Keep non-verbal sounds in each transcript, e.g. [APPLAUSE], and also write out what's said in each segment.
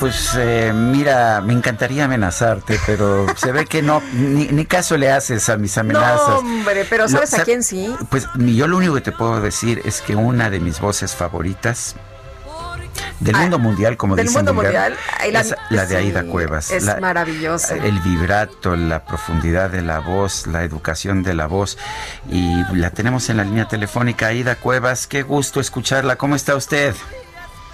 Pues eh, mira, me encantaría amenazarte, pero se ve que no, ni, ni caso le haces a mis amenazas. No, hombre, pero ¿sabes a quién sí? Pues yo lo único que te puedo decir es que una de mis voces favoritas del mundo mundial, como Ah, del dicen mundo mundial, la- es la de sí, Aida Cuevas. es La- maravillosa. El vibrato, la profundidad de la voz, la educación de la voz. Y la tenemos en la línea telefónica. Aida Cuevas, qué gusto escucharla. ¿Cómo está usted?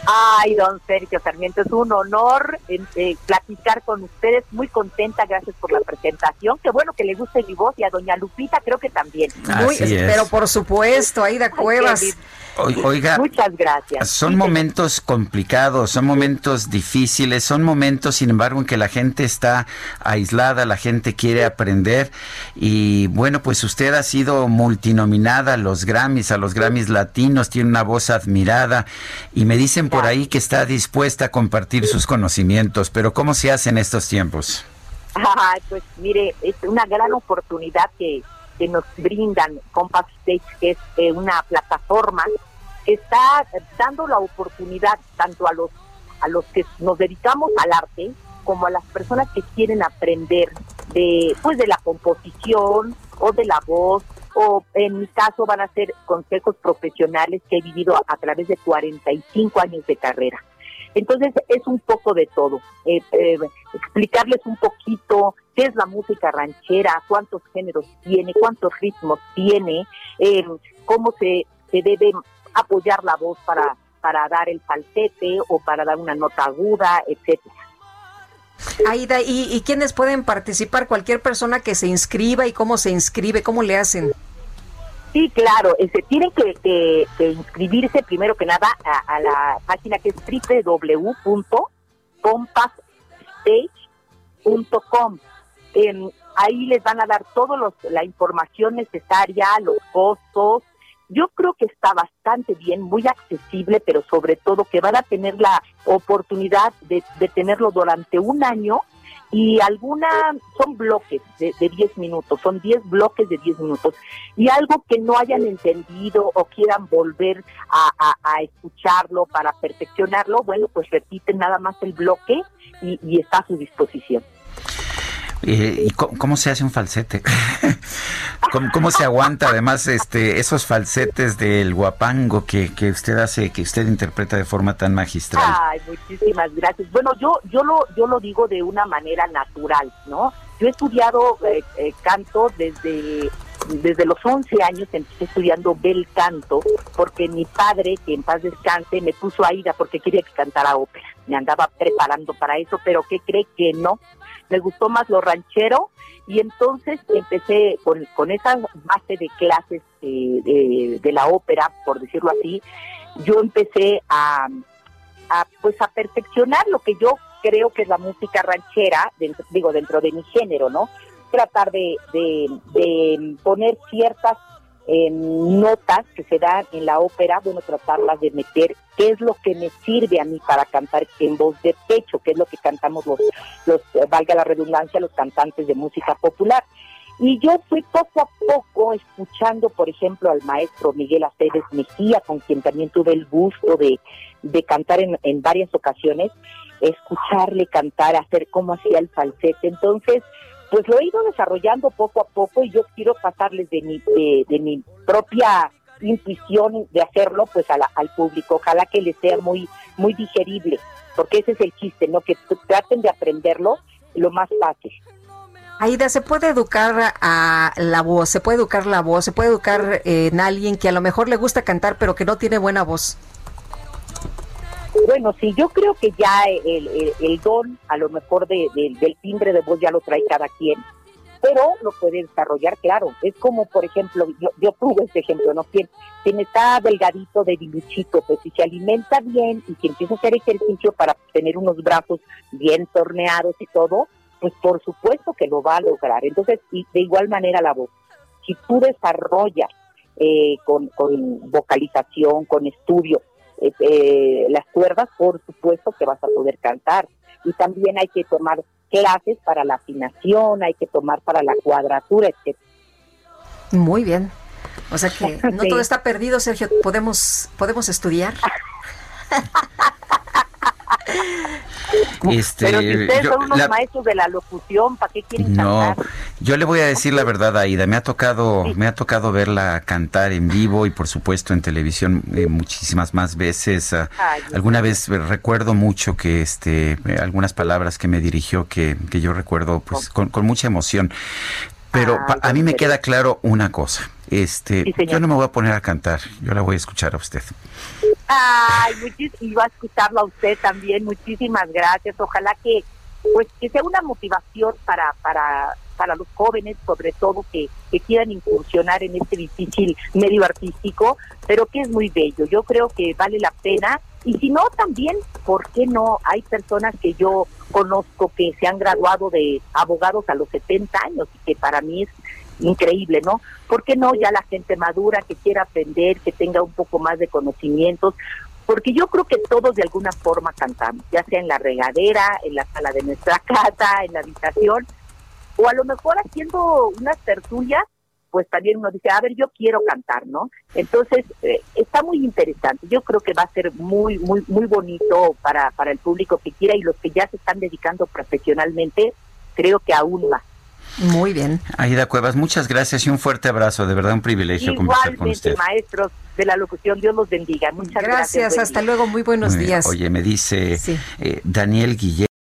Ay, don Sergio Sarmiento, es un honor eh, eh, platicar con ustedes. Muy contenta, gracias por la presentación. Qué bueno que le guste mi voz y a doña Lupita creo que también. Muy- Así es. pero por supuesto, Aida Cuevas. Oiga, Muchas gracias. Son momentos complicados, son momentos difíciles, son momentos, sin embargo, en que la gente está aislada, la gente quiere aprender y bueno, pues usted ha sido multinominada a los Grammys, a los Grammys latinos, tiene una voz admirada y me dicen por ahí que está dispuesta a compartir sus conocimientos, pero ¿cómo se hace en estos tiempos? Pues mire, es una gran oportunidad que, que nos brindan Compact Stage, que es eh, una plataforma que está dando la oportunidad tanto a los a los que nos dedicamos al arte como a las personas que quieren aprender de pues de la composición o de la voz o en mi caso van a ser consejos profesionales que he vivido a, través de 45 años de carrera. Entonces es un poco de todo. Eh, eh, explicarles un poquito qué es la música ranchera, cuántos géneros tiene, cuántos ritmos tiene, eh, cómo se, se debe apoyar la voz para, para dar el falsete o para dar una nota aguda, etcétera. Aida, ¿y, ¿y quiénes pueden participar? Cualquier persona que se inscriba y cómo se inscribe, cómo le hacen. Sí, claro, este, tienen que, que- inscribirse primero que nada a, la página que es www.compassstage.com. Em, ahí les van a dar toda la información necesaria, los costos. Yo creo que está bastante bien, muy accesible, pero sobre todo que van a tener la oportunidad de, de tenerlo durante un año y alguna, son bloques de, de 10 minutos, son 10 bloques de 10 minutos y algo que no hayan entendido o quieran volver a, escucharlo para perfeccionarlo, bueno, pues repiten nada más el bloque y está a su disposición. Eh, ¿Y cómo, se hace un falsete? [LAUGHS] ¿Cómo, cómo se aguanta además este esos falsetes del guapango que, que usted hace, que usted interpreta de forma tan magistral? Ay, muchísimas gracias. Bueno, yo yo lo yo lo digo de una manera natural, ¿no? Yo he estudiado eh, eh, canto desde desde los 11 años empecé estudiando bel canto porque mi padre, que en paz descanse, me puso a ida porque quería que cantara ópera. Me andaba preparando para eso, pero ¿qué cree que no? Me gustó más lo ranchero y entonces empecé con, con esa base de clases eh, de, de la ópera, por decirlo así, yo empecé a, pues a perfeccionar lo que yo creo que es la música ranchera, dentro- digo, dentro de mi género, ¿no? Tratar de, de poner ciertas eh, notas que se dan en la ópera, bueno, tratarlas de meter, qué es lo que me sirve a mí para cantar en voz de pecho, qué es lo que cantamos los, los eh, valga la redundancia, los cantantes de música popular. Y yo fui poco a poco escuchando, por ejemplo, al maestro Miguel Aceves Mejía, con quien también tuve el gusto de, de cantar en, en varias ocasiones, escucharle cantar, hacer cómo hacía el falsete. Entonces, pues lo he ido desarrollando poco a poco y yo quiero pasarles de mi, de, mi propia intuición de hacerlo pues a la- al público. Ojalá que les sea muy, muy digerible, porque ese es el chiste, ¿no? Que traten de aprenderlo lo más fácil. Aida, ¿se puede educar a la voz? ¿Se puede educar la voz? ¿Se puede educar eh, en alguien que a lo mejor le gusta cantar pero que no tiene buena voz? Bueno, sí, yo creo que ya el, don, a lo mejor de, de- del timbre de voz ya lo trae cada quien, pero lo puede desarrollar, claro. Es como, por ejemplo, yo, yo tuve este ejemplo, ¿no? Quien, quien está delgadito de diluchito, pues si se alimenta bien y si empieza a hacer ejercicio para tener unos brazos bien torneados y todo, pues por supuesto que lo va a lograr. Entonces, y de igual manera la voz. Si tú desarrollas eh, con, con vocalización, con estudio, eh, eh, cuerdas, por supuesto que vas a poder cantar. Y también hay que tomar clases para la afinación, hay que tomar para la cuadratura, etc. Muy bien. O sea que [LAUGHS] no Sí. todo está perdido, Sergio. Podemos, podemos estudiar. [LAUGHS] Este, Pero si ustedes yo- son unos la- maestros de la locución, ¿para qué quieren No, cantar? yo le voy a decir la verdad, Aida. Me ha tocado, me ha tocado verla cantar en vivo y por supuesto en televisión eh, muchísimas más veces. Ah, Ay, alguna vez recuerdo mucho que este, eh, algunas palabras que me dirigió que, que yo recuerdo pues con, con mucha emoción. Pero a mí me queda claro una cosa. Este, Sí, yo no me voy a poner a cantar. Yo la voy a escuchar a usted. Ay, iba a escucharlo a usted también, muchísimas gracias. Ojalá que pues que sea una motivación para para para los jóvenes, sobre todo que, que quieran incursionar en este difícil medio artístico, pero que es muy bello. Yo creo que vale la pena y si no también, ¿por qué no? Hay personas que yo conozco que se han graduado de abogados a los 70 años y que para mí es increíble, ¿no? ¿Por qué no ya la gente madura que quiera aprender, que tenga un poco más de conocimientos? Porque yo creo que todos de alguna forma cantamos, ya sea en la regadera, en la sala de nuestra [LAUGHS] casa, en la habitación, o a lo mejor haciendo unas tertulias, pues también uno dice, a ver, yo quiero cantar, ¿no? Entonces, eh, está muy interesante. Yo creo que va a ser muy, muy, muy bonito para, para el público que quiera y los que ya se están dedicando profesionalmente, creo que aún más. Muy bien. Aida Cuevas, muchas gracias y un fuerte abrazo. De verdad, un privilegio conversar con Igualmente, usted. maestros de la locución, Dios los bendiga. Muchas gracias. Gracias. Hasta día. luego. Muy buenos Muy días. Oye, me dice Sí. eh, Daniel Guillermo.